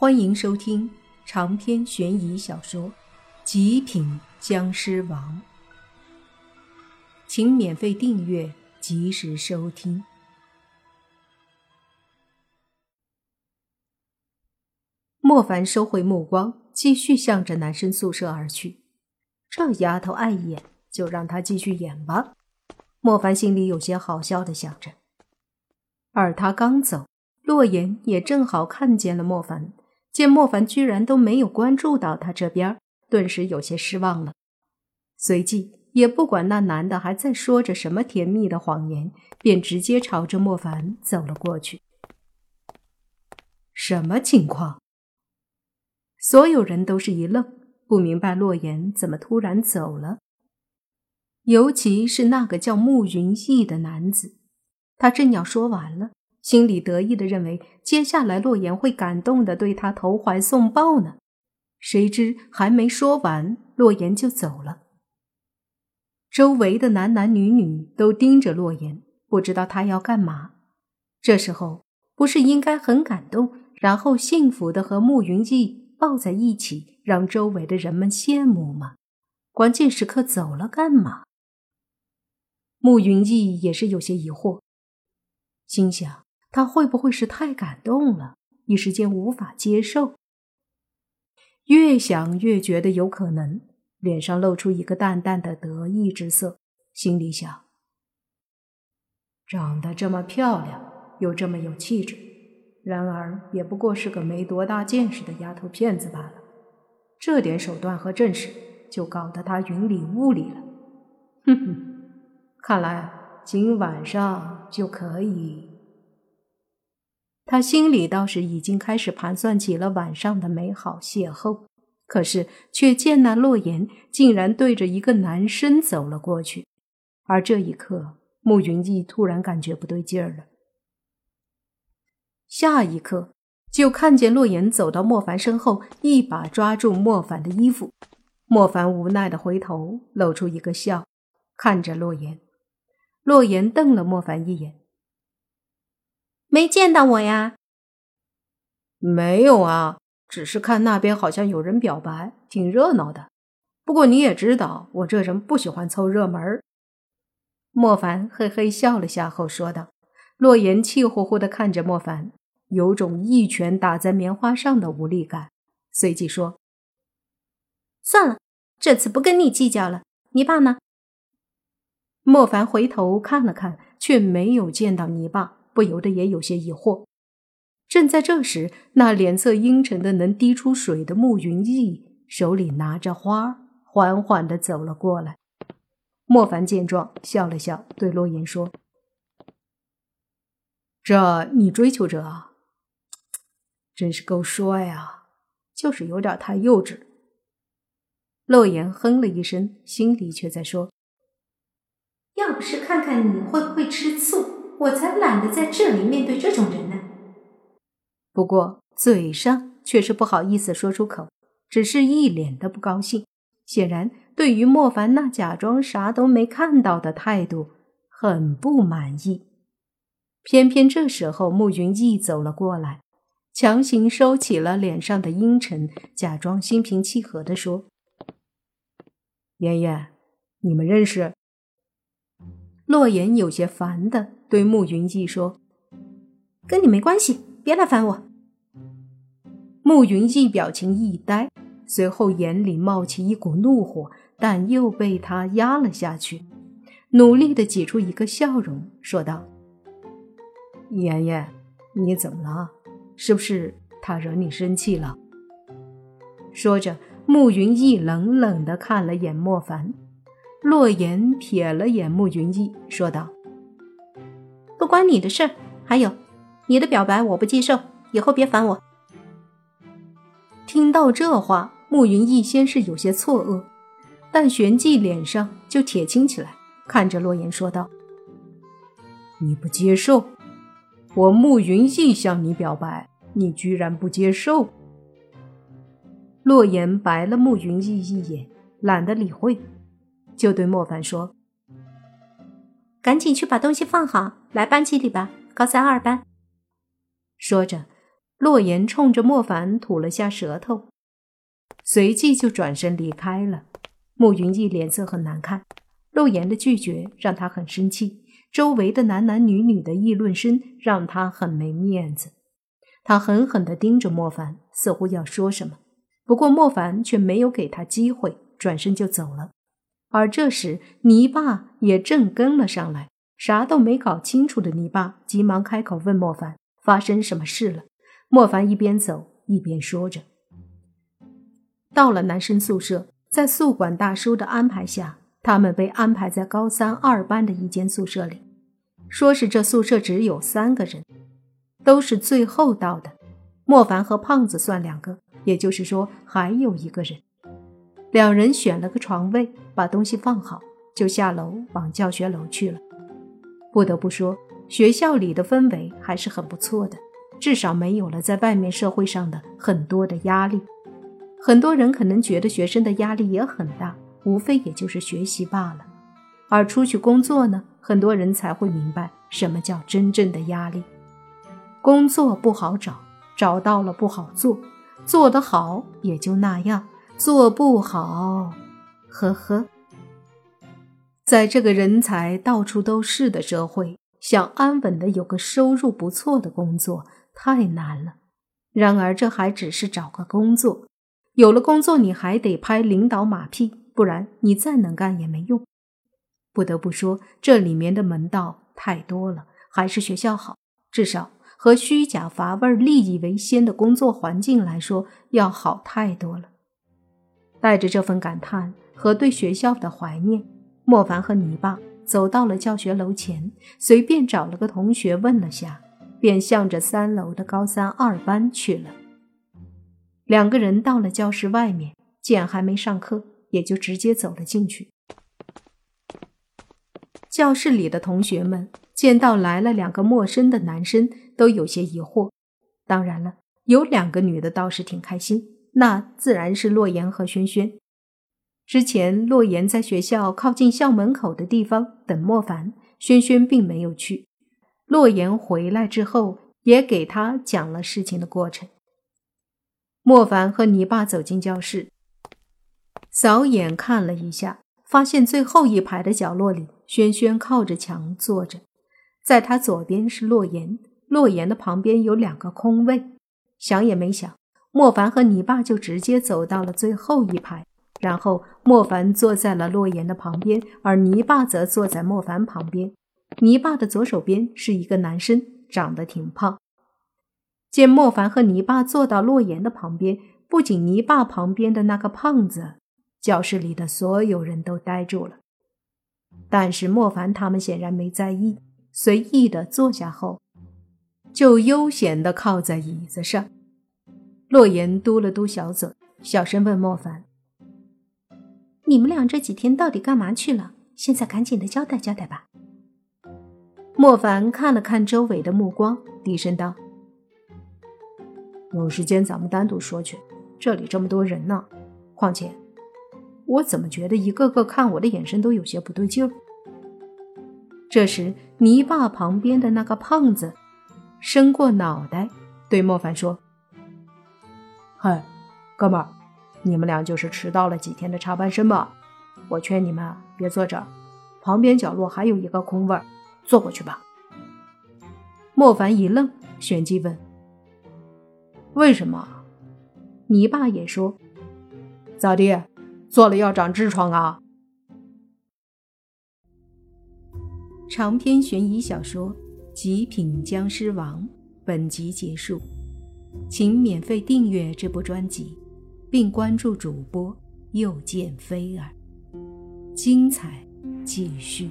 欢迎收听长篇悬疑小说《极品僵尸王》，请免费订阅，及时收听。莫凡收回目光，继续向着男生宿舍而去。这丫头碍眼，就让她继续演吧。莫凡心里有些好笑的想着。而他刚走，洛言也正好看见了莫凡。见莫凡居然都没有关注到他这边，顿时有些失望了。随即也不管那男的还在说着什么甜蜜的谎言，便直接朝着莫凡走了过去。什么情况？所有人都是一愣，不明白洛言怎么突然走了。尤其是那个叫慕云逸的男子，他正要说完了。心里得意的认为，接下来洛言会感动的对他投怀送抱呢。谁知还没说完，洛言就走了。周围的男男女女都盯着洛言，不知道他要干嘛。这时候不是应该很感动，然后幸福的和慕云逸抱在一起，让周围的人们羡慕吗？关键时刻走了干嘛？慕云逸也是有些疑惑，心想。他会不会是太感动了，一时间无法接受？越想越觉得有可能，脸上露出一个淡淡的得意之色，心里想：长得这么漂亮，又这么有气质，然而也不过是个没多大见识的丫头片子罢了。这点手段和阵势，就搞得他云里雾里了。哼哼，看来今晚上就可以。他心里倒是已经开始盘算起了晚上的美好邂逅，可是却见那洛言竟然对着一个男生走了过去，而这一刻，慕云逸突然感觉不对劲儿了。下一刻，就看见洛言走到莫凡身后，一把抓住莫凡的衣服。莫凡无奈的回头，露出一个笑，看着洛言。洛言瞪了莫凡一眼。没见到我呀？没有啊，只是看那边好像有人表白，挺热闹的。不过你也知道，我这人不喜欢凑热门。莫凡嘿嘿笑了下后说道。洛言气呼呼的看着莫凡，有种一拳打在棉花上的无力感，随即说：“算了，这次不跟你计较了。你爸呢？”莫凡回头看了看，却没有见到你爸。不由得也有些疑惑。正在这时，那脸色阴沉的能滴出水的慕云逸手里拿着花，缓缓的走了过来。莫凡见状，笑了笑，对洛言说：“这你追求者啊，真是够帅啊，就是有点太幼稚。”洛言哼了一声，心里却在说：“要不是看看你会不会吃醋。”我才懒得在这里面对这种人呢。不过嘴上却是不好意思说出口，只是一脸的不高兴，显然对于莫凡那假装啥都没看到的态度很不满意。偏偏这时候慕云逸走了过来，强行收起了脸上的阴沉，假装心平气和的说：“妍妍，你们认识？”洛言有些烦的对慕云逸说：“跟你没关系，别来烦我。”慕云逸表情一呆，随后眼里冒起一股怒火，但又被他压了下去，努力的挤出一个笑容，说道：“妍妍，你怎么了？是不是他惹你生气了？”说着，慕云逸冷冷的看了眼莫凡。洛言瞥了眼慕云逸，说道：“不关你的事。还有，你的表白我不接受，以后别烦我。”听到这话，慕云逸先是有些错愕，但旋即脸上就铁青起来，看着洛言说道：“你不接受？我慕云逸向你表白，你居然不接受？”洛言白了慕云逸一眼，懒得理会。就对莫凡说：“赶紧去把东西放好，来班级里吧，高三二班。”说着，洛言冲着莫凡吐了下舌头，随即就转身离开了。慕云逸脸色很难看，洛言的拒绝让他很生气，周围的男男女女的议论声让他很没面子。他狠狠地盯着莫凡，似乎要说什么，不过莫凡却没有给他机会，转身就走了。而这时，泥巴也正跟了上来，啥都没搞清楚的泥巴急忙开口问莫凡：“发生什么事了？”莫凡一边走一边说着。到了男生宿舍，在宿管大叔的安排下，他们被安排在高三二班的一间宿舍里，说是这宿舍只有三个人。都是最后到的，莫凡和胖子算两个，也就是说还有一个人。两人选了个床位，把东西放好，就下楼往教学楼去了。不得不说，学校里的氛围还是很不错的，至少没有了在外面社会上的很多的压力。很多人可能觉得学生的压力也很大，无非也就是学习罢了。而出去工作呢，很多人才会明白什么叫真正的压力。工作不好找，找到了不好做，做得好也就那样，做不好，呵呵。在这个人才到处都是的社会，想安稳的有个收入不错的工作太难了。然而，这还只是找个工作，有了工作，你还得拍领导马屁，不然你再能干也没用。不得不说，这里面的门道太多了，还是学校好，至少。和虚假乏味、利益为先的工作环境来说，要好太多了。带着这份感叹和对学校的怀念，莫凡和泥巴走到了教学楼前，随便找了个同学问了下，便向着三楼的高三二班去了。两个人到了教室外面，见还没上课，也就直接走了进去。教室里的同学们见到来了两个陌生的男生。都有些疑惑，当然了，有两个女的倒是挺开心，那自然是洛言和轩轩。之前洛言在学校靠近校门口的地方等莫凡，轩轩并没有去。洛言回来之后，也给他讲了事情的过程。莫凡和泥巴走进教室，扫眼看了一下，发现最后一排的角落里，轩轩靠着墙坐着，在他左边是洛言。洛言的旁边有两个空位，想也没想，莫凡和你爸就直接走到了最后一排，然后莫凡坐在了洛言的旁边，而泥巴则坐在莫凡旁边。泥巴的左手边是一个男生，长得挺胖。见莫凡和泥巴坐到洛言的旁边，不仅泥巴旁边的那个胖子，教室里的所有人都呆住了。但是莫凡他们显然没在意，随意的坐下后。就悠闲的靠在椅子上，洛言嘟了嘟小嘴，小声问莫凡：“你们俩这几天到底干嘛去了？现在赶紧的交代交代吧。”莫凡看了看周围的目光，低声道：“有时间咱们单独说去，这里这么多人呢。况且，我怎么觉得一个个看我的眼神都有些不对劲儿？”这时，泥巴旁边的那个胖子。伸过脑袋，对莫凡说：“嗨，哥们儿，你们俩就是迟到了几天的插班生吧？我劝你们别坐这儿，旁边角落还有一个空位，坐过去吧。”莫凡一愣，旋即问：“为什么？”你爸也说：“咋地，坐了要长痔疮啊？”长篇悬疑小说。《极品僵尸王》本集结束，请免费订阅这部专辑，并关注主播又见菲儿，精彩继续。